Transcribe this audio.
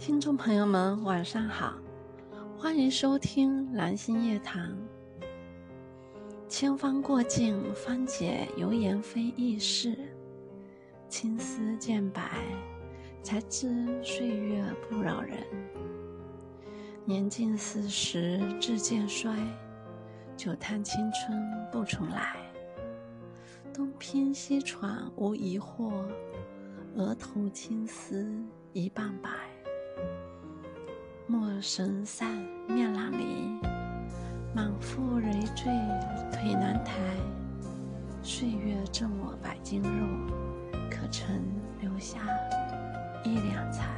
听众朋友们，晚上好，欢迎收听蓝心夜谈。千帆过尽，方解油盐非易事；青丝渐白，才知岁月不饶人。年近四十志渐衰，久叹青春不重来。东拼西闯无疑惑，额头青丝一半白。神散，面朗离，满腹累赘腿难抬。岁月赠我百斤肉，可曾留下一两财？